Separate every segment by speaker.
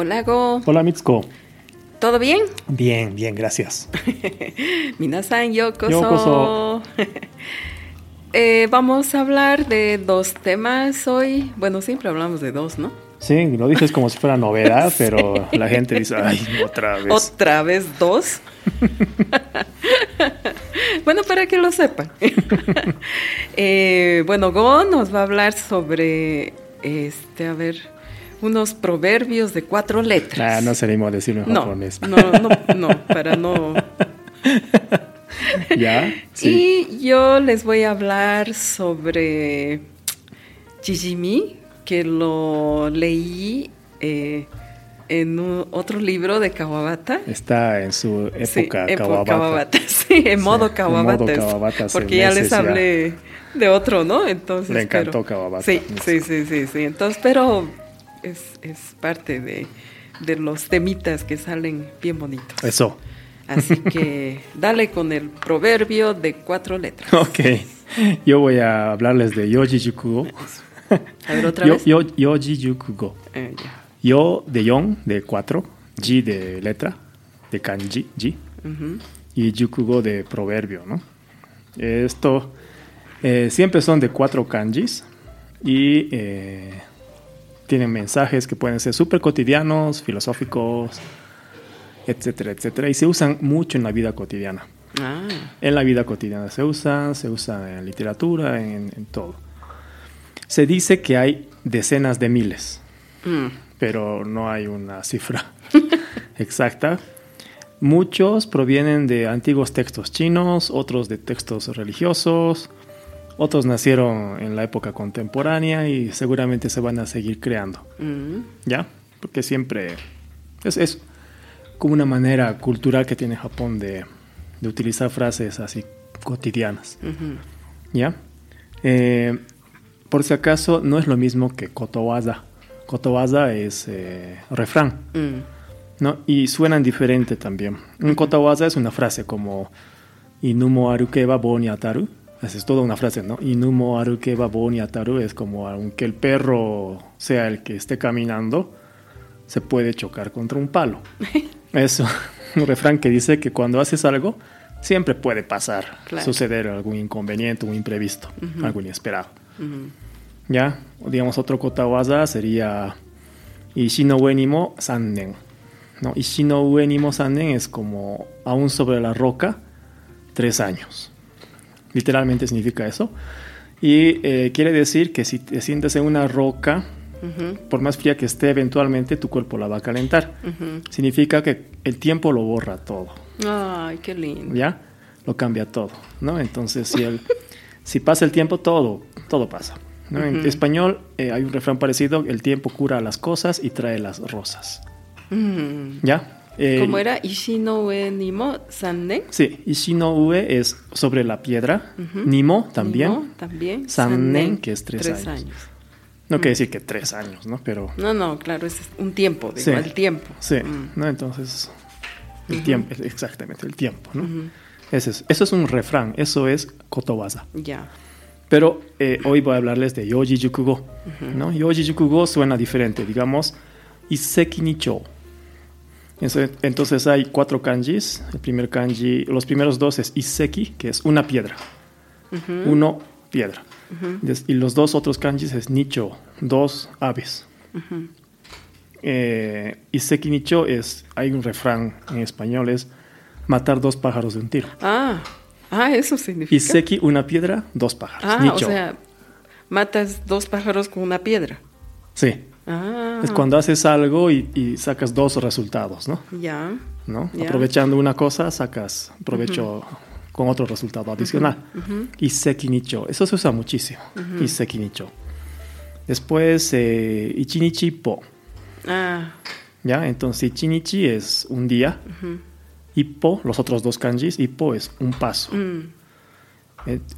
Speaker 1: Hola, Go.
Speaker 2: Hola, Mitsuko.
Speaker 1: ¿Todo bien?
Speaker 2: Bien, bien, gracias.
Speaker 1: Minasan, yokoso.
Speaker 2: Yokoso.
Speaker 1: Eh, vamos a hablar de dos temas hoy. Bueno, siempre hablamos de dos, ¿no?
Speaker 2: Sí, lo dices como si fuera novedad, pero la gente dice, ay, otra vez.
Speaker 1: ¿Otra vez dos? bueno, para que lo sepan. Eh, bueno, Go nos va a hablar sobre, este, a ver, unos proverbios de cuatro letras.
Speaker 2: Ah, no seríamos decirlo en
Speaker 1: no,
Speaker 2: japonés.
Speaker 1: no, no, no, para no...
Speaker 2: ¿Ya? Sí.
Speaker 1: Y yo les voy a hablar sobre Jijimi, que lo leí eh, en un- otro libro de Kawabata.
Speaker 2: Está en su época
Speaker 1: Sí,
Speaker 2: Kawabata.
Speaker 1: Kawabata, sí, en modo Kawabata.
Speaker 2: modo Kawabata hace
Speaker 1: porque ya les
Speaker 2: ya.
Speaker 1: hablé de otro, ¿no? Entonces,
Speaker 2: Le encantó
Speaker 1: pero-
Speaker 2: Kawabata.
Speaker 1: Sí, sí, sí, sí, sí. Entonces, pero es, es parte de, de los temitas que salen bien bonitos.
Speaker 2: Eso.
Speaker 1: Así que dale con el proverbio de cuatro letras.
Speaker 2: Ok. Yo voy a hablarles de Yoji Yukugo.
Speaker 1: A ver, otra
Speaker 2: Yo,
Speaker 1: vez.
Speaker 2: yo, Yoji Yukugo.
Speaker 1: Eh, ya.
Speaker 2: Yo de yon, de cuatro. Ji de letra, de kanji, ji. Y Yukugo de proverbio, ¿no? Esto eh, siempre son de cuatro kanjis y eh, tienen mensajes que pueden ser súper cotidianos, filosóficos, etcétera, etcétera, y se usan mucho en la vida cotidiana.
Speaker 1: Ah,
Speaker 2: En la vida cotidiana se usan, se usan en literatura, en, en todo. Se dice que hay decenas de miles
Speaker 1: mm,
Speaker 2: pero no hay una cifra exacta. Muchos provienen de antiguos textos chinos, otros de textos religiosos, otros nacieron en la época contemporánea y seguramente se van a seguir creando,
Speaker 1: mm,
Speaker 2: ¿ya? Porque siempre es, es como una manera cultural que tiene Japón de, de utilizar frases así cotidianas. ¿Ya? Eh, por si acaso, no es lo mismo que kotowaza. Kotowaza es eh, refrán,
Speaker 1: Mm,
Speaker 2: ¿no? Y suenan diferente también. Un kotowaza es una frase como Inumo arukeba bo ni ataru. Esa es toda una frase, ¿no? Inumo arukeba bo ni ataru es como aunque el perro sea el que esté caminando, se puede chocar contra un palo. Eso, un refrán que dice que cuando haces algo, siempre puede pasar,
Speaker 1: Claro.
Speaker 2: suceder algún inconveniente, un imprevisto, algo inesperado. ¿Ya? Digamos, otro kotawaza sería Ishi no ue ni mo sannen. ¿no? Ishi no ue ni mo sannen es como aún sobre la roca, tres años. Literalmente significa eso. Y eh, quiere decir que si te sientes en una roca, por más fría que esté, eventualmente tu cuerpo la va a calentar. Significa que el tiempo lo borra todo.
Speaker 1: Ay, qué lindo.
Speaker 2: ¿ya? Lo cambia todo, ¿no? Entonces, si, el, si pasa el tiempo, todo, todo pasa. ¿no? En español eh, hay un refrán parecido, el tiempo cura las cosas y trae las rosas. ¿ya? Eh,
Speaker 1: ¿Cómo era? Ishinoue nimo sannen.
Speaker 2: Sí, Ishino Ue es sobre la piedra. Nimo también,
Speaker 1: Nimo también.
Speaker 2: Sannen, que es tres años. no
Speaker 1: Mm.
Speaker 2: quiere decir que tres años, ¿no? Pero
Speaker 1: No, no, claro, es un tiempo, digo,
Speaker 2: Sí.
Speaker 1: el tiempo.
Speaker 2: sí,
Speaker 1: Mm.
Speaker 2: ¿no? Entonces, el tiempo, exactamente, el tiempo, ¿no? Ese es, eso es un refrán, eso es kotowaza.
Speaker 1: Ya.
Speaker 2: Pero eh, hoy voy a hablarles de Yoji Yukugo. ¿no? Yoji Yukugo suena diferente, digamos, Iseki Nicho. Entonces, hay cuatro kanjis. El primer kanji, los primeros dos es Iseki, que es una piedra. Uno, piedra. Y los dos otros kanjis es Nicho, dos aves. Eh, Iseki Nicho es, hay un refrán en español, es matar dos pájaros de un tiro.
Speaker 1: Ah, ah, eso significa.
Speaker 2: Iseki, una piedra, dos pájaros.
Speaker 1: Ah,
Speaker 2: Nicho.
Speaker 1: o sea, matas dos pájaros con una piedra.
Speaker 2: Sí.
Speaker 1: Ah,
Speaker 2: Es cuando haces algo y, y sacas dos resultados, ¿no?
Speaker 1: Ya.
Speaker 2: ¿No?
Speaker 1: Ya.
Speaker 2: Aprovechando una cosa, sacas provecho con otro resultado adicional. Iseki nicho. Eso se usa muchísimo.
Speaker 1: Ujú.
Speaker 2: Iseki nicho. Después, eh, ichinichi po.
Speaker 1: Ah,
Speaker 2: ¿Ya? Entonces, ichinichi es un día.
Speaker 1: ujú,
Speaker 2: Ippo, los otros dos kanjis, ippo es un paso.
Speaker 1: mm,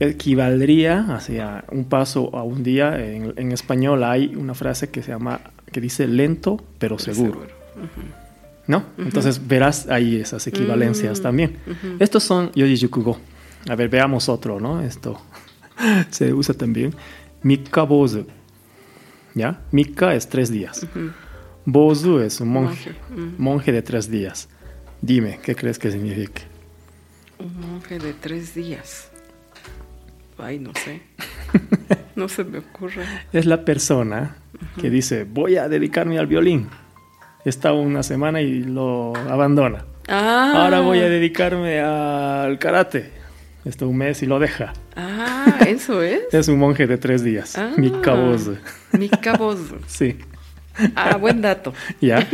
Speaker 2: Equivaldría hacia un paso a un día. En, en español hay una frase que se llama, que dice lento pero seguro. ¿No? Entonces verás ahí esas equivalencias
Speaker 1: Mm,
Speaker 2: también. Estos son Yoji Yukugo. A ver, veamos otro, ¿no? Esto se usa también. Mikka Bozu. ¿Ya? Mikka es tres días. Bozu es un monje,
Speaker 1: Monje,
Speaker 2: monje de tres días. Dime, ¿qué crees que significa?
Speaker 1: Un monje de tres días. Ay, no sé. No se me ocurre.
Speaker 2: Es la persona que dice, voy a dedicarme al violín. Está una semana y lo abandona.
Speaker 1: Ah.
Speaker 2: Ahora voy a dedicarme al karate. Está un mes y lo deja.
Speaker 1: Ah, eso es.
Speaker 2: Es un monje de tres días.
Speaker 1: Ah.
Speaker 2: Mi cabozo.
Speaker 1: Mi cabozo.
Speaker 2: Sí.
Speaker 1: Ah, buen dato.
Speaker 2: Ya.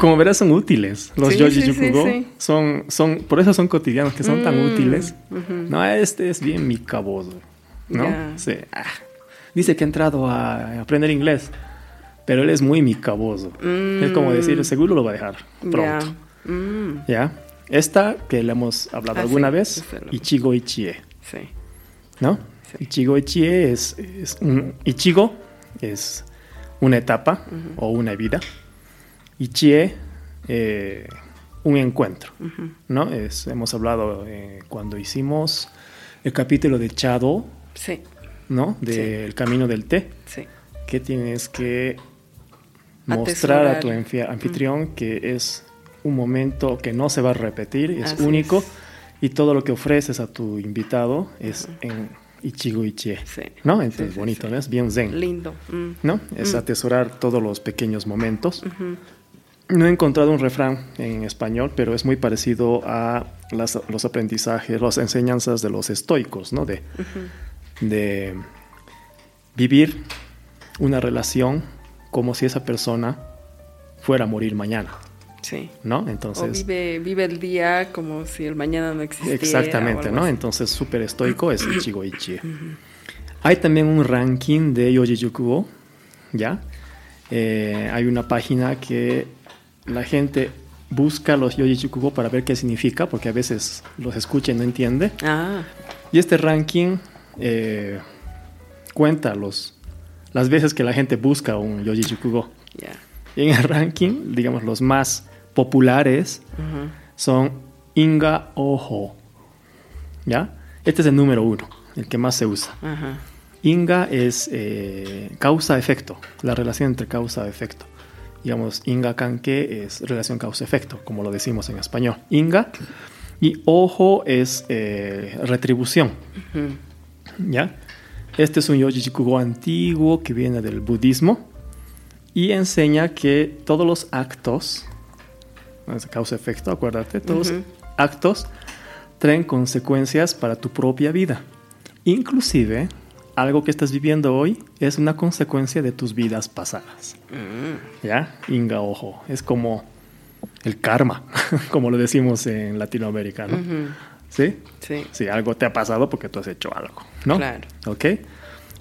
Speaker 2: Como verás, son útiles. Los
Speaker 1: Sí,
Speaker 2: yoji
Speaker 1: sí,
Speaker 2: yukugo
Speaker 1: sí.
Speaker 2: son, son, por eso son cotidianos, que son tan
Speaker 1: Mm,
Speaker 2: útiles. No, este es bien mi cabozo. ¿No?
Speaker 1: Ya.
Speaker 2: Sí. Ah. Dice que ha entrado a aprender inglés, pero él es muy mi cabozo. Es como decir, seguro lo va a dejar pronto.
Speaker 1: Ya. Mm,
Speaker 2: ¿Ya? Esta que le hemos hablado
Speaker 1: Ah,
Speaker 2: alguna vez, Ichigo Ichie,
Speaker 1: sí.
Speaker 2: ¿no? Ichigo Ichie es, es un Ichigo es una etapa o una vida. Ichie eh, un encuentro. ¿no? Es, hemos hablado eh, cuando hicimos el capítulo de Chado,
Speaker 1: Sí,
Speaker 2: ¿no? Del camino del té,
Speaker 1: sí.
Speaker 2: que tienes que mostrar a tu anfitrión que es un momento que no se va a repetir, es
Speaker 1: Así
Speaker 2: único
Speaker 1: es.
Speaker 2: y todo lo que ofreces a tu invitado es en Ichigo Ichie,
Speaker 1: Sí.
Speaker 2: ¿no? Entonces
Speaker 1: sí,
Speaker 2: bonito. ¿no? Es bien zen,
Speaker 1: Lindo. mm.
Speaker 2: ¿no? Es
Speaker 1: Mm.
Speaker 2: atesorar todos los pequeños momentos. No he encontrado un refrán en español, pero es muy parecido a las- los aprendizajes, las enseñanzas de los estoicos, ¿no? De, de vivir una relación como si esa persona fuera a morir mañana,
Speaker 1: Sí.
Speaker 2: ¿no?
Speaker 1: O
Speaker 2: Entonces,
Speaker 1: vive, vive el día como si el mañana no existiera.
Speaker 2: exactamente,
Speaker 1: o
Speaker 2: ¿no?
Speaker 1: así.
Speaker 2: Entonces, súper estoico es Ichigo Ichie. Hay también un ranking de Yoji Yukugo, ¿ya? Eh, hay una página que la gente busca los Yoji Yukugo para ver qué significa, porque a veces los escucha y no entiende.
Speaker 1: Ah,
Speaker 2: Y este ranking eh, cuenta los, las veces que la gente busca un Yoji Yukugo.
Speaker 1: ya.
Speaker 2: Y en el ranking, digamos, los más populares son Inga Ojo. ¿Ya? Este es el número uno, el que más se usa. Inga es eh, causa-efecto, la relación entre causa-efecto. Digamos, Inga Kanke es relación causa-efecto, como lo decimos en español. Inga. Y Ojo es eh, retribución. ¿Ya? Este es un yoji chikugo antiguo que viene del budismo y enseña que todos los actos, causa-efecto, acuérdate, todos actos traen consecuencias para tu propia vida. Inclusive, algo que estás viviendo hoy es una consecuencia de tus vidas pasadas.
Speaker 1: Mm.
Speaker 2: ¿Ya? Inga ojo. Es como el karma, como lo decimos en Latinoamérica, ¿no? Sí.
Speaker 1: Sí,
Speaker 2: algo te ha pasado porque tú has hecho algo, ¿no?
Speaker 1: Claro.
Speaker 2: ¿Ok?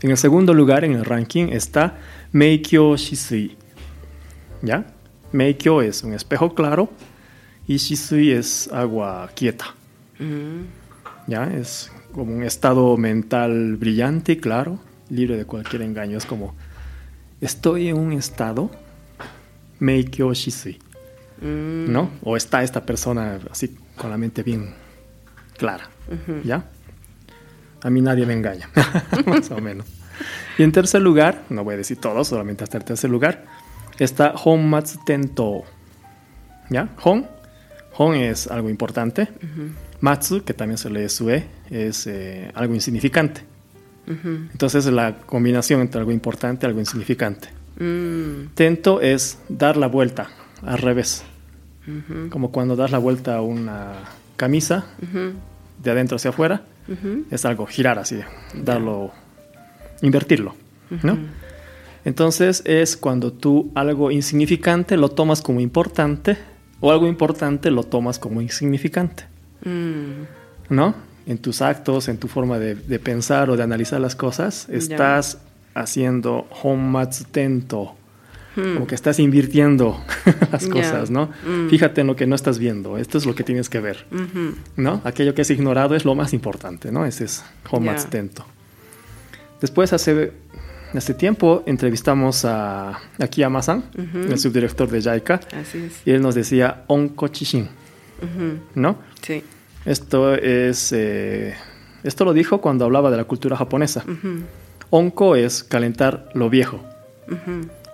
Speaker 2: En el segundo lugar en el ranking está Meikyo Shisui. ¿Ya? Meikyo es un espejo claro y Shisui es agua quieta.
Speaker 1: Mm.
Speaker 2: ¿Ya? Es como un estado mental brillante y claro, libre de cualquier engaño. Es como, estoy en un estado Meikyo Shisui.
Speaker 1: Mm.
Speaker 2: ¿no? O está esta persona así con la mente bien clara,
Speaker 1: Ujú.
Speaker 2: ¿ya? A mí nadie me engaña, más o menos. Y en tercer lugar, no voy a decir todo, solamente hasta el tercer lugar, está Honmatsu Tento, ¿ya? Hon, Hon es algo importante, Matsu, que también se lee Sue, es eh, algo insignificante.
Speaker 1: Ujú.
Speaker 2: Entonces es la combinación entre algo importante y algo insignificante.
Speaker 1: Mm.
Speaker 2: Tento es dar la vuelta al revés. Como cuando das la vuelta a una camisa de adentro hacia afuera, es algo girar así, darlo, invertirlo, ¿no? Entonces es cuando tú algo insignificante lo tomas como importante o algo importante lo tomas como insignificante,
Speaker 1: Mm.
Speaker 2: ¿no? En tus actos, en tu forma de, de pensar o de analizar las cosas, estás haciendo homatsutento,
Speaker 1: Mm.
Speaker 2: como que estás invirtiendo las cosas, ¿no?
Speaker 1: Mm.
Speaker 2: Fíjate en lo que no estás viendo, esto es lo que tienes que ver. ¿no? Aquello que es ignorado es lo más importante, ¿no? Ese es Homatsutento. Después, hace, hace tiempo, entrevistamos a Akiyama-san, el subdirector de JICA,
Speaker 1: Así es.
Speaker 2: y él nos decía Onkochishin,
Speaker 1: Ujú.
Speaker 2: ¿no?
Speaker 1: Sí.
Speaker 2: Esto es... eh, esto lo dijo cuando hablaba de la cultura japonesa. Onko es calentar lo viejo.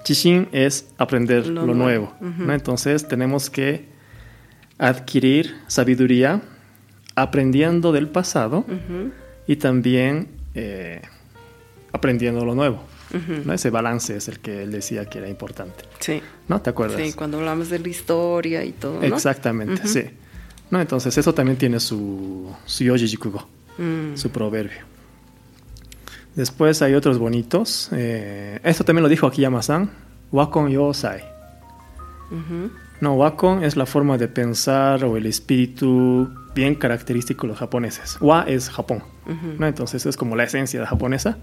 Speaker 2: Chishin es aprender
Speaker 1: Lo
Speaker 2: lo,
Speaker 1: nuevo.
Speaker 2: nuevo. ¿no? Entonces tenemos que adquirir sabiduría aprendiendo del pasado y también eh, aprendiendo lo nuevo. Ese balance es el que él decía que era importante.
Speaker 1: Sí.
Speaker 2: ¿No? ¿Te acuerdas?
Speaker 1: Sí, cuando hablamos de la historia y todo, ¿no?
Speaker 2: Exactamente, sí. ¿No? Entonces eso también tiene su, su yoji jikugo,
Speaker 1: Mm,
Speaker 2: su proverbio. Después hay otros bonitos. eh, esto también lo dijo Akiyama-san. Wakon yosai.
Speaker 1: ujú.
Speaker 2: No, wakon es la forma de pensar o el espíritu bien característico de los japoneses. Wa es Japón. ¿no? Entonces es como la esencia de japonesa.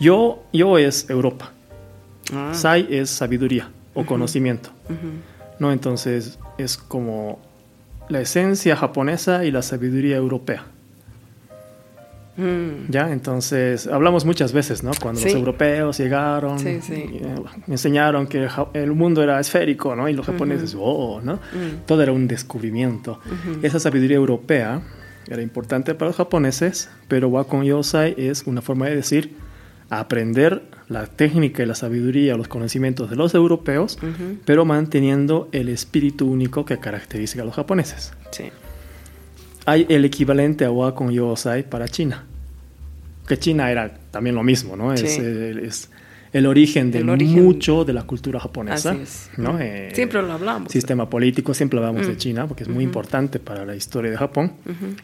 Speaker 2: Yo, yo es Europa.
Speaker 1: Ah,
Speaker 2: Sai es sabiduría o conocimiento. ¿no? Entonces es como la esencia japonesa y la sabiduría europea.
Speaker 1: Mm,
Speaker 2: ¿Ya? Entonces hablamos muchas veces, ¿no? Cuando
Speaker 1: Sí.
Speaker 2: los europeos llegaron,
Speaker 1: Sí, sí.
Speaker 2: y, eh, me enseñaron que el mundo era esférico, ¿no? Y los japoneses, oh, ¿no?
Speaker 1: Mm.
Speaker 2: Todo era un descubrimiento.
Speaker 1: Ujú.
Speaker 2: Esa sabiduría europea era importante para los japoneses, pero Wakon Yosai es una forma de decir aprender la técnica y la sabiduría, los conocimientos de los europeos, pero manteniendo el espíritu único que caracteriza a los japoneses.
Speaker 1: Sí.
Speaker 2: Hay el equivalente a Wakon Yosai para China, que China era también lo mismo, ¿no? Es,
Speaker 1: Sí.
Speaker 2: el, es el origen de
Speaker 1: El origen.
Speaker 2: mucho de la cultura japonesa,
Speaker 1: Así es.
Speaker 2: ¿no? Eh,
Speaker 1: Siempre lo hablamos.
Speaker 2: Sistema político, siempre hablamos de
Speaker 1: Mm.
Speaker 2: China, porque es muy importante para la historia de Japón.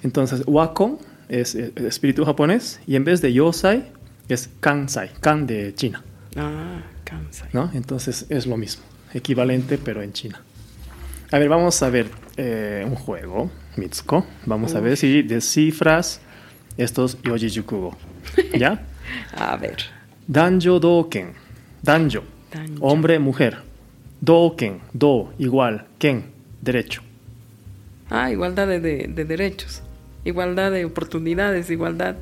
Speaker 2: Entonces, Wakon es eh, el espíritu japonés y en vez de Yosai es Kansai, Kan de China,
Speaker 1: Ah, Kansai.
Speaker 2: ¿no? Entonces es lo mismo, equivalente pero en China. A ver, vamos a ver eh, un juego, Mitsuko. Vamos a ver si descifras estos Yoji Jukugo. ¿Ya?
Speaker 1: A ver.
Speaker 2: Danjo Doken. Danjo. Hombre, mujer. Doken. Do, igual. Ken, derecho.
Speaker 1: Ah, igualdad de, de- de derechos. Igualdad de oportunidades, igualdad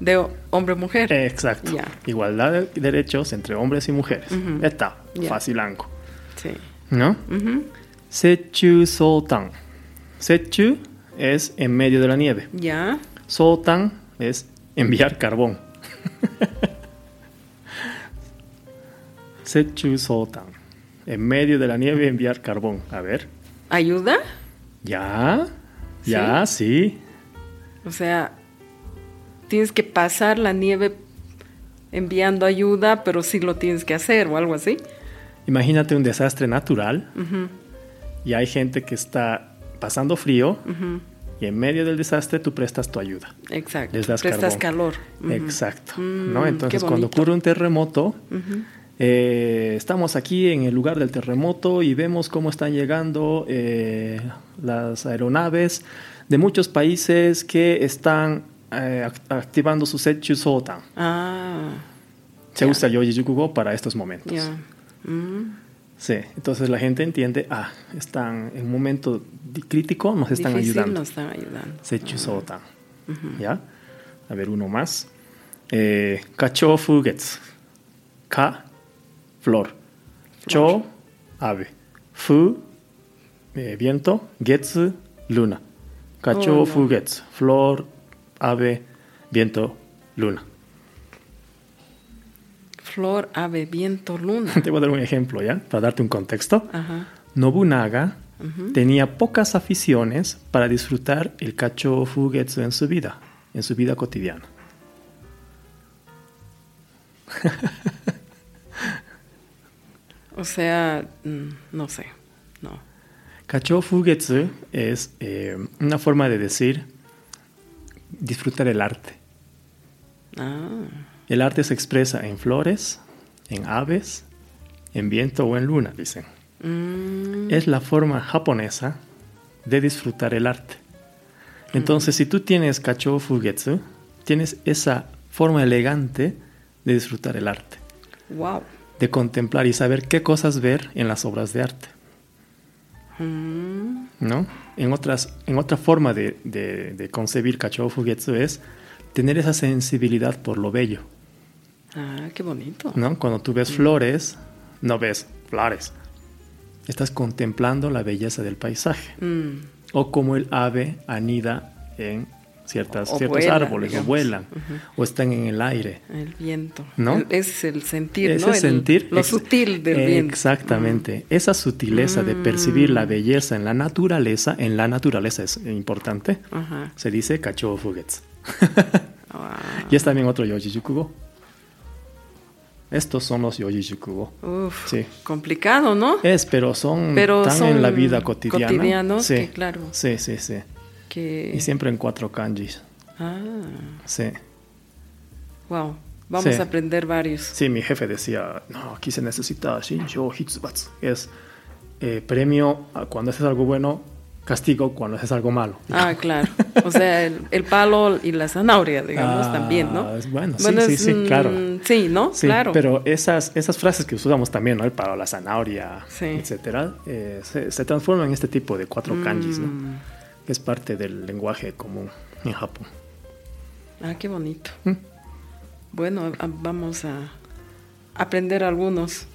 Speaker 1: de ho- hombre-mujer.
Speaker 2: Exacto.
Speaker 1: Ya.
Speaker 2: Igualdad de derechos entre hombres y mujeres.
Speaker 1: Ujú.
Speaker 2: Está,
Speaker 1: Ya.
Speaker 2: facilanco.
Speaker 1: Sí.
Speaker 2: ¿No?
Speaker 1: Ujú.
Speaker 2: Sechu Sotan. Sechu es en medio de la nieve.
Speaker 1: Ya.
Speaker 2: Sotan es enviar carbón. Sechu Sotan. En medio de la nieve enviar carbón. A ver.
Speaker 1: ¿Ayuda?
Speaker 2: ¿Ya? ¿Ya? Sí.
Speaker 1: O sea, tienes que pasar la nieve enviando ayuda, pero sí lo tienes que hacer o algo así.
Speaker 2: Imagínate un desastre natural y hay gente que está pasando frío y en medio del desastre tú prestas tu ayuda.
Speaker 1: Exacto.
Speaker 2: Les das
Speaker 1: Prestas
Speaker 2: carbón.
Speaker 1: calor.
Speaker 2: Exacto.
Speaker 1: Mm,
Speaker 2: ¿no?
Speaker 1: qué
Speaker 2: Entonces, cuando ocurre un terremoto, eh, estamos aquí en el lugar del terremoto y vemos cómo están llegando eh, las aeronaves de muchos países que están eh, act- activando su Sotan.
Speaker 1: Ah,
Speaker 2: Se
Speaker 1: Ya.
Speaker 2: usa Yoji Jukugo para estos momentos.
Speaker 1: Mm,
Speaker 2: Sí, entonces la gente entiende, ah, están en un momento crítico, nos están
Speaker 1: Difícil
Speaker 2: ayudando.
Speaker 1: nos están ayudando.
Speaker 2: Setchu Sotan. ¿Ya? A ver, uno más. Eh, Kacho Fugetsu. Ka, flor. Cho, ave. Fu, eh, viento. Getsu, luna. Kacho
Speaker 1: Oh, no.
Speaker 2: Fugetsu. Flor, ave, viento, luna.
Speaker 1: Flor, ave, viento, luna.
Speaker 2: Te voy a dar un ejemplo, ¿ya? Para darte un contexto.
Speaker 1: Ajá.
Speaker 2: Nobunaga tenía pocas aficiones para disfrutar el Kacho Fugetsu en su vida, en su vida cotidiana.
Speaker 1: O sea, mm, no sé. No.
Speaker 2: Kacho Fugetsu es eh, una forma de decir disfrutar el arte.
Speaker 1: Ah,
Speaker 2: El arte se expresa en flores, en aves, en viento o en luna, dicen.
Speaker 1: mm,
Speaker 2: Es la forma japonesa de disfrutar el arte. Entonces, si tú tienes Kacho Fugetsu, tienes esa forma elegante de disfrutar el arte,
Speaker 1: wow.
Speaker 2: de contemplar y saber qué cosas ver en las obras de arte.
Speaker 1: Mm,
Speaker 2: ¿no? En, otras, en otra forma de, de, de concebir Kachou Fugetsu es tener esa sensibilidad por lo bello,
Speaker 1: ah, qué bonito.
Speaker 2: ¿no? Cuando tú ves flores, no ves flores. Estás contemplando la belleza del paisaje.
Speaker 1: Mm,
Speaker 2: O como el ave anida en ciertas,
Speaker 1: O
Speaker 2: ciertos
Speaker 1: vuelan,
Speaker 2: árboles,
Speaker 1: digamos.
Speaker 2: o vuelan, o están en el aire.
Speaker 1: El viento.
Speaker 2: ¿No?
Speaker 1: El- es el sentir,
Speaker 2: Ese
Speaker 1: ¿no? El-
Speaker 2: sentir.
Speaker 1: lo sutil del viento.
Speaker 2: Exactamente. Esa sutileza de percibir
Speaker 1: Mm.
Speaker 2: la belleza en la naturaleza, en la naturaleza es importante.
Speaker 1: Ajá.
Speaker 2: Se dice kacho fugetsu.
Speaker 1: Ah,
Speaker 2: Y es también otro yojijukugo. Estos son los yojijukugo.
Speaker 1: uf,
Speaker 2: Sí.
Speaker 1: complicado, ¿no?
Speaker 2: Es, pero son
Speaker 1: Pero
Speaker 2: tan
Speaker 1: son
Speaker 2: en la vida cotidiana.
Speaker 1: cotidianos
Speaker 2: sí.
Speaker 1: que, claro.
Speaker 2: Sí, sí, sí.
Speaker 1: Que...
Speaker 2: Y siempre en cuatro kanjis.
Speaker 1: Ah,
Speaker 2: Sí.
Speaker 1: wow. Vamos
Speaker 2: Sí.
Speaker 1: a aprender varios.
Speaker 2: Sí, mi jefe decía, no, aquí se necesita Shinjo Hitsubatsu. Es eh, premio a cuando haces algo bueno, castigo cuando haces algo malo.
Speaker 1: Ah, claro. O sea, el, el palo y la zanahoria, digamos,
Speaker 2: Ah,
Speaker 1: también, ¿no?
Speaker 2: bueno, sí, sí, sí,
Speaker 1: mm,
Speaker 2: claro.
Speaker 1: Sí, ¿no?
Speaker 2: Sí,
Speaker 1: claro.
Speaker 2: pero esas, esas frases que usamos también, ¿no? El palo, la zanahoria,
Speaker 1: Sí.
Speaker 2: etcétera, eh, se, se transforman en este tipo de cuatro kanjis, ¿no?
Speaker 1: Mm.
Speaker 2: Que es parte del lenguaje común en Japón.
Speaker 1: Ah, qué bonito.
Speaker 2: Mm.
Speaker 1: Bueno, vamos a aprender algunos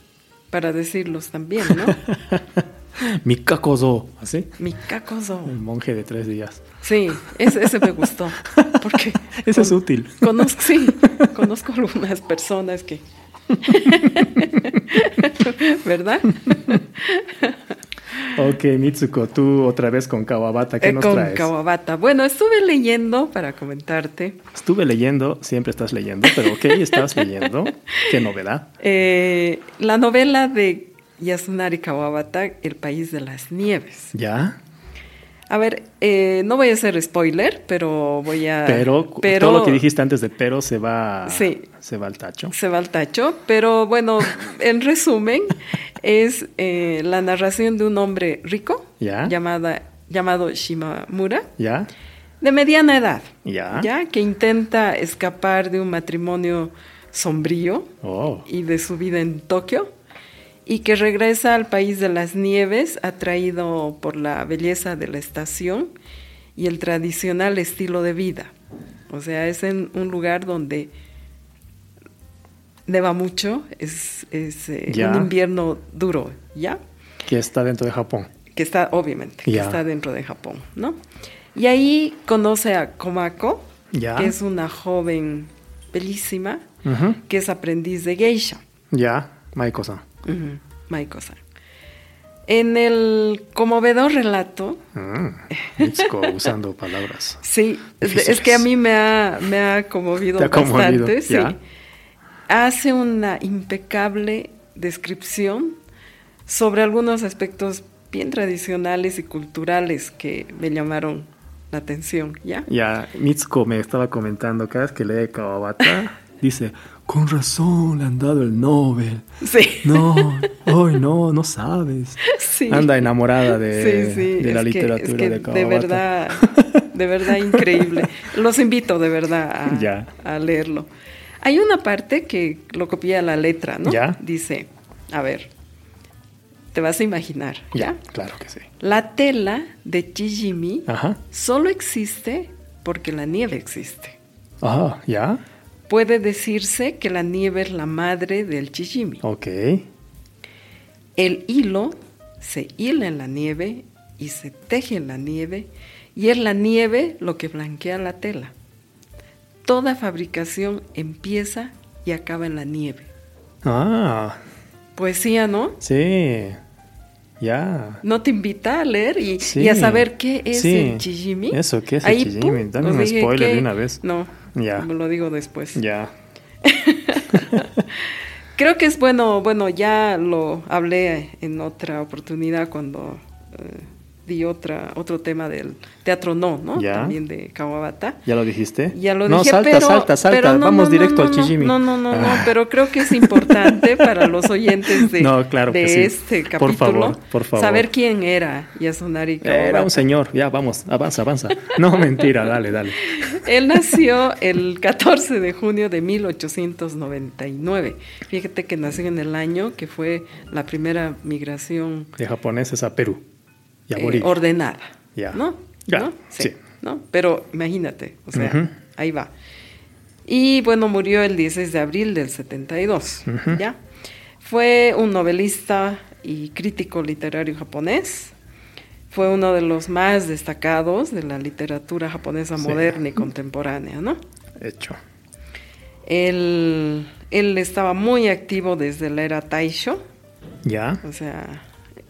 Speaker 1: para decirlos también, ¿no?
Speaker 2: Mikakozo, ¿así?
Speaker 1: Mi cacoso.
Speaker 2: El monje de tres días.
Speaker 1: Sí, ese, ese me gustó. Porque
Speaker 2: Ese es
Speaker 1: con-
Speaker 2: útil.
Speaker 1: Conozco, sí, conozco algunas personas que. ¿Verdad?
Speaker 2: Ok, Mitsuko, tú otra vez con Kawabata, ¿qué
Speaker 1: Eh,
Speaker 2: nos
Speaker 1: con
Speaker 2: traes?
Speaker 1: Kawabata. Bueno, estuve leyendo para comentarte
Speaker 2: Estuve leyendo, siempre estás leyendo, pero ok, estás leyendo. Qué novedad.
Speaker 1: eh, la novela de Yasunari Kawabata, El País de las Nieves.
Speaker 2: ¿Ya?
Speaker 1: A ver, eh, no voy a hacer spoiler, pero voy a...
Speaker 2: Pero, todo lo que dijiste antes de pero se va,
Speaker 1: Sí.
Speaker 2: se va al tacho.
Speaker 1: Se va al tacho, pero bueno, en resumen, es eh, la narración de un hombre rico
Speaker 2: Ya.
Speaker 1: llamada, llamado Shimamura,
Speaker 2: ¿Ya?
Speaker 1: de mediana edad,
Speaker 2: ¿Ya?
Speaker 1: ya que intenta escapar de un matrimonio sombrío
Speaker 2: Oh,
Speaker 1: y de su vida en Tokio y que regresa al país de las nieves atraído por la belleza de la estación y el tradicional estilo de vida. O sea, es en un lugar donde neva mucho, es, es, eh, un invierno duro, ¿ya?
Speaker 2: que está dentro de Japón.
Speaker 1: Que está, obviamente, que está dentro de Japón, ¿no? Y ahí conoce a Komako,
Speaker 2: Ya.
Speaker 1: que es una joven bellísima, que es aprendiz de geisha.
Speaker 2: Ya, Maiko-san.
Speaker 1: Ujú, Maiko-san. En el conmovedor relato,
Speaker 2: Mm, Mitsuko usando palabras.
Speaker 1: sí, es,
Speaker 2: Difíciles.
Speaker 1: es que a mí me ha, me ha conmovido bastante, sí.
Speaker 2: ya.
Speaker 1: Hace una impecable descripción sobre algunos aspectos bien tradicionales y culturales que me llamaron la atención, ¿ya?
Speaker 2: Ya, Mitsuko me estaba comentando, cada vez que lee Kawabata, dice, con razón le han dado el Nobel.
Speaker 1: Sí.
Speaker 2: No, hoy no, no sabes.
Speaker 1: Sí.
Speaker 2: Anda enamorada de,
Speaker 1: Sí, sí,
Speaker 2: de la
Speaker 1: es que-
Speaker 2: literatura
Speaker 1: es que
Speaker 2: de Kawabata.
Speaker 1: verdad, de verdad increíble. Los invito de verdad a,
Speaker 2: Ya.
Speaker 1: a leerlo. Hay una parte que lo copia a la letra, ¿no?
Speaker 2: Ya.
Speaker 1: Dice, a ver, te vas a imaginar, ¿ya?
Speaker 2: Ya, claro que sí.
Speaker 1: La tela de Chijimi
Speaker 2: Ajá.
Speaker 1: solo existe porque la nieve existe.
Speaker 2: Ah, ya.
Speaker 1: Puede decirse que la nieve es la madre del Chijimi.
Speaker 2: Ok.
Speaker 1: El hilo se hila en la nieve y se teje en la nieve y es la nieve lo que blanquea la tela. Toda fabricación empieza y acaba en la nieve.
Speaker 2: Ah,
Speaker 1: Poesía, ¿no?
Speaker 2: sí. Ya.
Speaker 1: No te invita a leer y,
Speaker 2: Sí.
Speaker 1: y a saber qué es
Speaker 2: Sí.
Speaker 1: el chijimi.
Speaker 2: Eso, ¿qué es el chijimi? Dame un spoiler
Speaker 1: que-
Speaker 2: de una vez.
Speaker 1: No,
Speaker 2: Ya.
Speaker 1: me lo digo después.
Speaker 2: Ya.
Speaker 1: Creo que es bueno, bueno, ya lo hablé en otra oportunidad cuando eh, di otra, otro tema del teatro no, ¿no?
Speaker 2: Ya.
Speaker 1: También de Kawabata.
Speaker 2: ¿Ya lo dijiste?
Speaker 1: Ya lo
Speaker 2: no,
Speaker 1: dije,
Speaker 2: salta,
Speaker 1: pero,
Speaker 2: salta, salta.
Speaker 1: pero no,
Speaker 2: Vamos
Speaker 1: no,
Speaker 2: directo al
Speaker 1: no,
Speaker 2: Chijimi.
Speaker 1: No, no, no, no,
Speaker 2: Ah.
Speaker 1: pero creo que es importante para los oyentes de,
Speaker 2: No, claro
Speaker 1: de
Speaker 2: sí.
Speaker 1: este
Speaker 2: Por
Speaker 1: capítulo
Speaker 2: favor, por favor.
Speaker 1: saber quién era Yasunari Kawabata.
Speaker 2: Era un señor. Ya, vamos, avanza, avanza. No, mentira, dale, dale.
Speaker 1: Él nació el 14 de junio de 1899. Fíjate que nació en el año que fue la primera migración
Speaker 2: De japoneses a Perú. Y a
Speaker 1: eh, ordenada. ¿No? ¿No?
Speaker 2: sí.
Speaker 1: ¿no? Pero imagínate, o sea, ahí va. Y bueno, murió el 16 de abril del 72.
Speaker 2: Ujú.
Speaker 1: ¿Ya? Fue un novelista y crítico literario japonés. fue uno de los más destacados de la literatura japonesa
Speaker 2: Sí.
Speaker 1: moderna y contemporánea, ¿no?
Speaker 2: Hecho.
Speaker 1: Él, él estaba muy activo desde la era Taisho,
Speaker 2: Ya.
Speaker 1: o sea,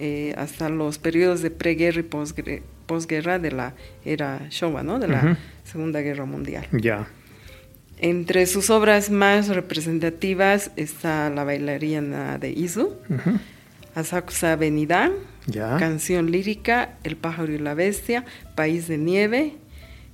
Speaker 1: eh, hasta los periodos de preguerra y posguerra de la era Showa, ¿no? De la. Segunda Guerra Mundial.
Speaker 2: Ya.
Speaker 1: Entre sus obras más representativas está La bailarina de Izu,
Speaker 2: Ujú.
Speaker 1: Asakusa Benidan,
Speaker 2: Ya.
Speaker 1: Canción lírica, El pájaro y la bestia, País de nieve,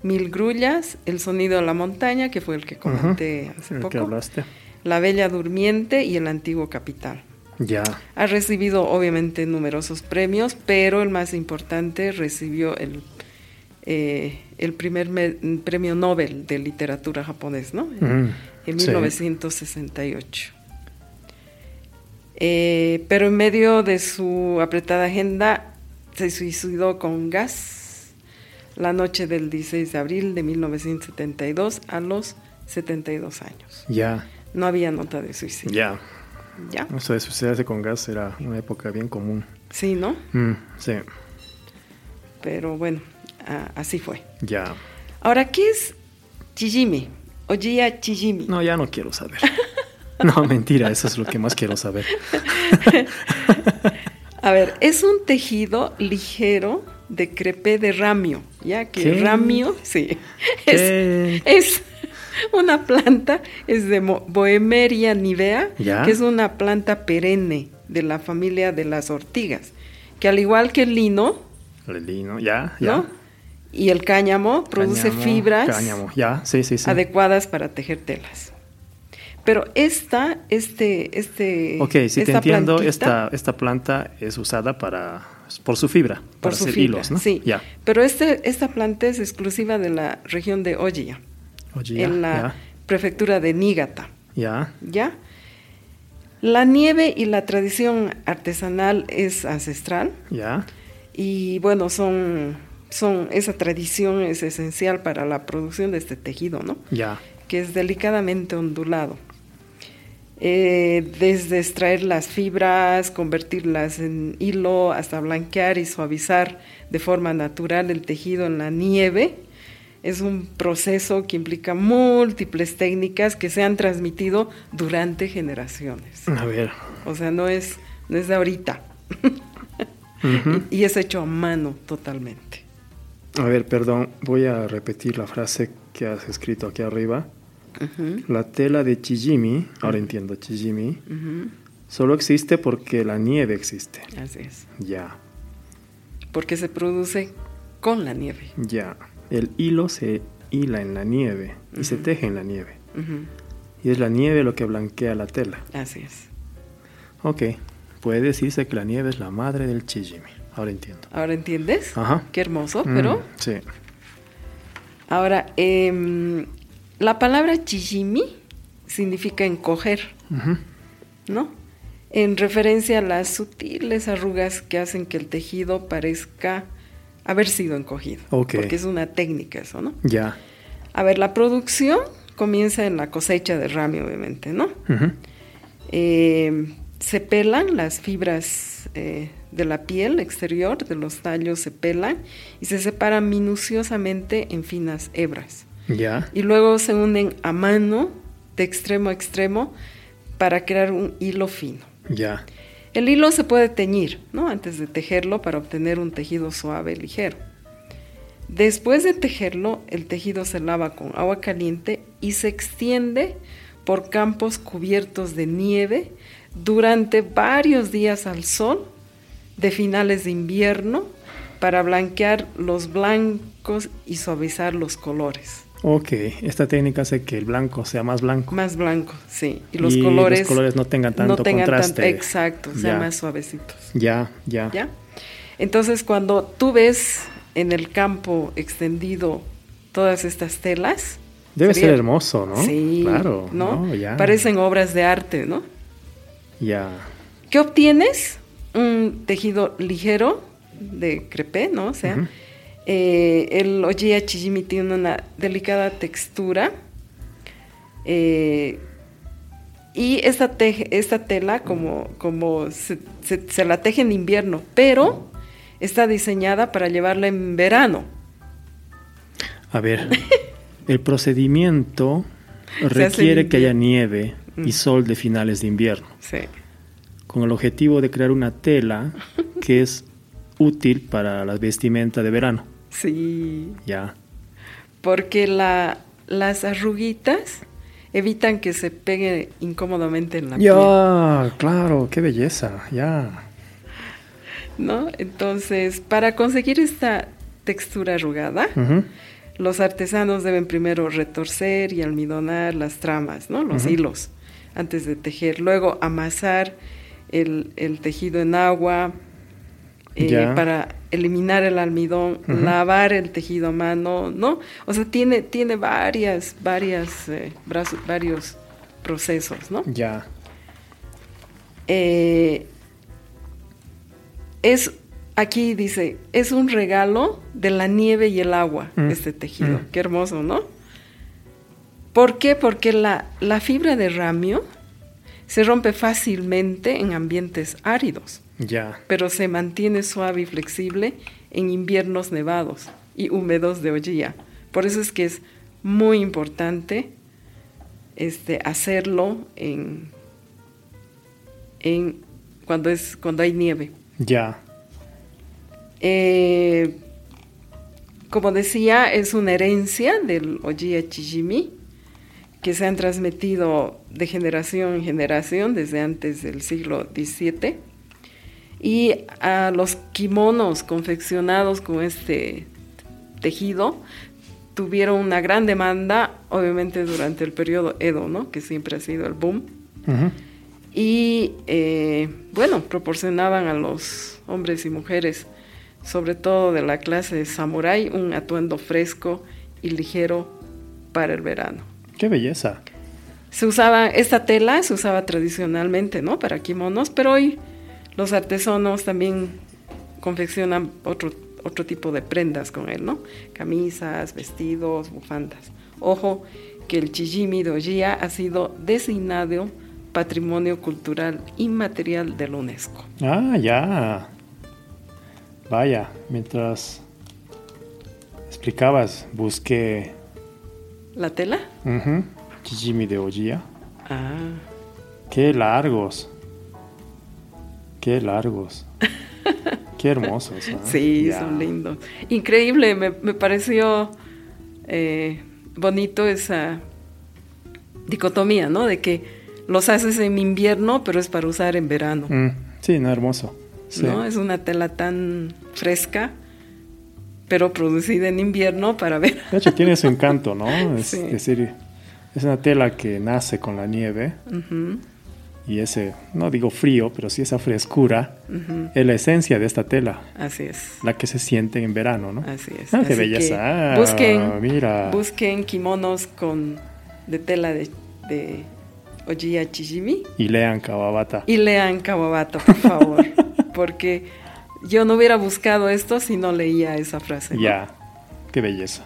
Speaker 1: Mil grullas, El sonido de la montaña, que fue el que comenté hace
Speaker 2: El que
Speaker 1: poco,
Speaker 2: hablaste.
Speaker 1: La bella durmiente y El antiguo capital.
Speaker 2: Ya.
Speaker 1: Ha recibido obviamente numerosos premios, pero el más importante recibió el, eh, el primer me- premio Nobel de literatura japonés, ¿no?
Speaker 2: Mm,
Speaker 1: en
Speaker 2: sí.
Speaker 1: 1968. Eh, pero en medio de su apretada agenda se suicidó con gas la noche del 16 de abril de 1972 a los 72 años.
Speaker 2: Ya.
Speaker 1: No había nota de suicidio.
Speaker 2: Ya.
Speaker 1: ¿Ya?
Speaker 2: Eso de suicidarse con gas era una época bien común.
Speaker 1: Sí, ¿no?
Speaker 2: Mm, sí.
Speaker 1: Pero bueno, a- así fue.
Speaker 2: Ya.
Speaker 1: Ahora, ¿qué es Chijimi? Ojiya Chijimi.
Speaker 2: No, ya no quiero saber. No, mentira, eso es lo que más quiero saber.
Speaker 1: A ver, es un tejido ligero de crepé de ramio, ya que
Speaker 2: ¿Qué?
Speaker 1: ramio, sí, es,
Speaker 2: ¿Qué?
Speaker 1: es una planta, es de Boemeria nivea,
Speaker 2: ¿Ya?
Speaker 1: que es una planta perenne de la familia de las ortigas, que al igual que el lino,
Speaker 2: El lino, ya, ya.
Speaker 1: ¿no? Y el cáñamo produce
Speaker 2: Cáñamo,
Speaker 1: fibras
Speaker 2: Cáñamo, ya, sí, sí, sí.
Speaker 1: adecuadas para tejer telas. Pero esta, este, este,
Speaker 2: Ok, si te entiendo, esta, esta planta es usada para, por su fibra,
Speaker 1: por
Speaker 2: para
Speaker 1: su
Speaker 2: hacer
Speaker 1: fibra,
Speaker 2: hilos, ¿no?
Speaker 1: sí.
Speaker 2: Ya.
Speaker 1: Pero este, esta planta es exclusiva de la región de Ojiya,
Speaker 2: Oye, ya,
Speaker 1: en la prefectura de Niigata,
Speaker 2: ya,
Speaker 1: ¿ya? La nieve y la tradición artesanal es ancestral
Speaker 2: ya,
Speaker 1: y bueno, son, son, esa tradición es esencial para la producción de este tejido, ¿no?
Speaker 2: ya,
Speaker 1: que es delicadamente ondulado. Eh, desde extraer las fibras, convertirlas en hilo, hasta blanquear y suavizar de forma natural el tejido en la nieve, es un proceso que implica múltiples técnicas que se han transmitido durante generaciones.
Speaker 2: A ver.
Speaker 1: O sea, no es, no es de ahorita. Y, y es hecho a mano totalmente.
Speaker 2: A ver, perdón, voy a repetir la frase que has escrito aquí arriba. La tela de Chijimi, ahora entiendo, Chijimi, solo existe porque la nieve existe.
Speaker 1: Así es.
Speaker 2: Ya,
Speaker 1: Porque se produce con la nieve.
Speaker 2: ya. El hilo se hila en la nieve y se teje en la nieve. Y es la nieve lo que blanquea la tela.
Speaker 1: Así es.
Speaker 2: Ok, puede decirse que la nieve es la madre del Chijimi. Ahora entiendo.
Speaker 1: ¿Ahora entiendes?
Speaker 2: Ajá.
Speaker 1: Qué hermoso,
Speaker 2: Mm,
Speaker 1: pero
Speaker 2: sí.
Speaker 1: ahora, em, la palabra chijimi significa encoger. ¿no? En referencia a las sutiles arrugas que hacen que el tejido parezca haber sido encogido.
Speaker 2: Ok.
Speaker 1: Porque es una técnica eso, ¿no?
Speaker 2: Ya.
Speaker 1: A ver, la producción comienza en la cosecha de rami, obviamente, ¿no? Eh, se pelan las fibras eh, de la piel exterior, de los tallos se pelan y se separan minuciosamente en finas hebras.
Speaker 2: Ya.
Speaker 1: Y luego se unen a mano de extremo a extremo para crear un hilo fino.
Speaker 2: Ya.
Speaker 1: El hilo se puede teñir, ¿no? Antes de tejerlo para obtener un tejido suave, ligero. Después de tejerlo, el tejido se lava con agua caliente y se extiende por campos cubiertos de nieve durante varios días al sol de finales de invierno para blanquear los blancos y suavizar los colores.
Speaker 2: Ok, esta técnica hace que el blanco sea más blanco.
Speaker 1: Más blancos, sí. Y los
Speaker 2: Y
Speaker 1: colores,
Speaker 2: los colores no tengan tanto contraste.
Speaker 1: tanto- exacto, sean
Speaker 2: Ya.
Speaker 1: más suavecitos.
Speaker 2: Ya, ya.
Speaker 1: ¿Ya? Entonces, cuando tú ves en el campo extendido todas estas telas.
Speaker 2: Debe
Speaker 1: sería-
Speaker 2: ser hermoso, ¿no?
Speaker 1: Sí,
Speaker 2: Claro.
Speaker 1: ¿no?
Speaker 2: ya.
Speaker 1: Parecen obras de arte, ¿no?
Speaker 2: Ya.
Speaker 1: ¿Qué obtienes? Un tejido ligero de crepé, ¿no? O sea. Eh, el ojiya chijimi tiene una delicada textura. eh, y esta, teje- esta tela, como, como se, se- se la teje en invierno, pero está diseñada para llevarla en verano.
Speaker 2: A ver, el procedimiento requiere que haya nieve y mm. sol de finales de invierno.
Speaker 1: Sí.
Speaker 2: Con el objetivo de crear una tela que es útil para la vestimenta de verano.
Speaker 1: Sí.
Speaker 2: Ya.
Speaker 1: Porque la, las arruguitas evitan que se pegue incómodamente en la piel.
Speaker 2: Ya, claro, qué belleza, ya.
Speaker 1: ¿No? Entonces, para conseguir esta textura arrugada, los artesanos deben primero retorcer y almidonar las tramas, ¿no? Los hilos, antes de tejer. Luego amasar el, tejido en agua eh, para eliminar el almidón, lavar el tejido a mano, ¿no? O sea, tiene, tiene varias, varias, eh, varios procesos, ¿no?
Speaker 2: Ya.
Speaker 1: Eh, es aquí dice, es un regalo de la nieve y el agua, mm. este tejido. Mm. Qué hermoso, ¿no? ¿Por qué? Porque la, la, fibra de ramio se rompe fácilmente en ambientes áridos.
Speaker 2: Ya.
Speaker 1: Pero se mantiene suave y flexible en inviernos nevados y húmedos de hollía. Por eso es que es muy importante este, hacerlo en, en cuando, es, cuando hay nieve.
Speaker 2: Ya.
Speaker 1: Eh, como decía, es una herencia del Ojiya Chijimi que se han transmitido de generación en generación desde antes del siglo XVII. Y a los kimonos confeccionados con este tejido tuvieron una gran demanda, obviamente durante el periodo Edo, ¿no? que siempre ha sido el boom. Y eh, bueno, proporcionaban a los hombres y mujeres sobre todo de la clase de samurái, un atuendo fresco y ligero para el verano.
Speaker 2: ¡Qué belleza!
Speaker 1: Se usaba, esta tela se usaba tradicionalmente, ¿no? Para kimonos, pero hoy los artesanos también confeccionan otro, otro tipo de prendas con él, ¿no? Camisas, vestidos, bufandas. Ojo que el Chijimi de ha sido designado Patrimonio Cultural Inmaterial de la UNESCO.
Speaker 2: Ah, ya. Vaya, mientras explicabas, busqué...
Speaker 1: ¿La tela?
Speaker 2: Uh de Ojia.
Speaker 1: Ah.
Speaker 2: Qué largos. Qué largos. Qué hermosos. ¿ah?
Speaker 1: Sí, son lindos. Increíble, me, pareció eh, bonito esa dicotomía, ¿no? De que los haces en invierno, pero es para usar en verano.
Speaker 2: Mm, sí, no, hermoso.
Speaker 1: ¿no? Es una tela tan fresca, pero producida en invierno para ver.
Speaker 2: De hecho, tiene su encanto, ¿no? Es decir, es una tela que nace con la nieve. Y ese, no digo frío, pero sí esa frescura es la esencia de esta tela.
Speaker 1: Así es.
Speaker 2: La que se siente en verano, ¿no?
Speaker 1: Así es.
Speaker 2: Ah, qué belleza.
Speaker 1: Ah, busquen, mira. busquen kimonos con, de tela de Ojiya Chijimi.
Speaker 2: Y lean Kawabata.
Speaker 1: Y lean Kawabata, por favor. porque yo no hubiera buscado esto si no leía esa frase.
Speaker 2: Ya, qué belleza.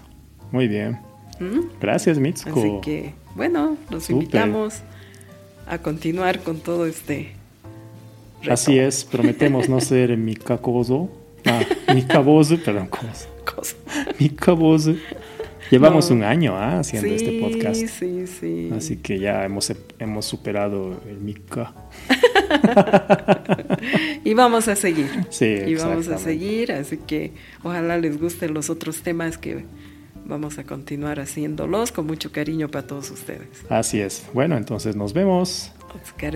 Speaker 2: Muy bien. ¿Mm? Gracias, Mitsuko.
Speaker 1: Así que, bueno, los invitamos a continuar con todo este.
Speaker 2: Así es, prometemos no ser Mikakozo. Ah, Mikabozu, perdón, ¿cómo es? Mikabozu. Llevamos un año ¿ah? haciendo este podcast.
Speaker 1: Sí, sí.
Speaker 2: Así que ya hemos, hemos superado el Mika.
Speaker 1: y vamos a seguir.
Speaker 2: Sí,
Speaker 1: Y vamos a seguir, así que ojalá les gusten los otros temas que vamos a continuar haciéndolos con mucho cariño para todos ustedes.
Speaker 2: Así es. Bueno, entonces nos vemos. Oscar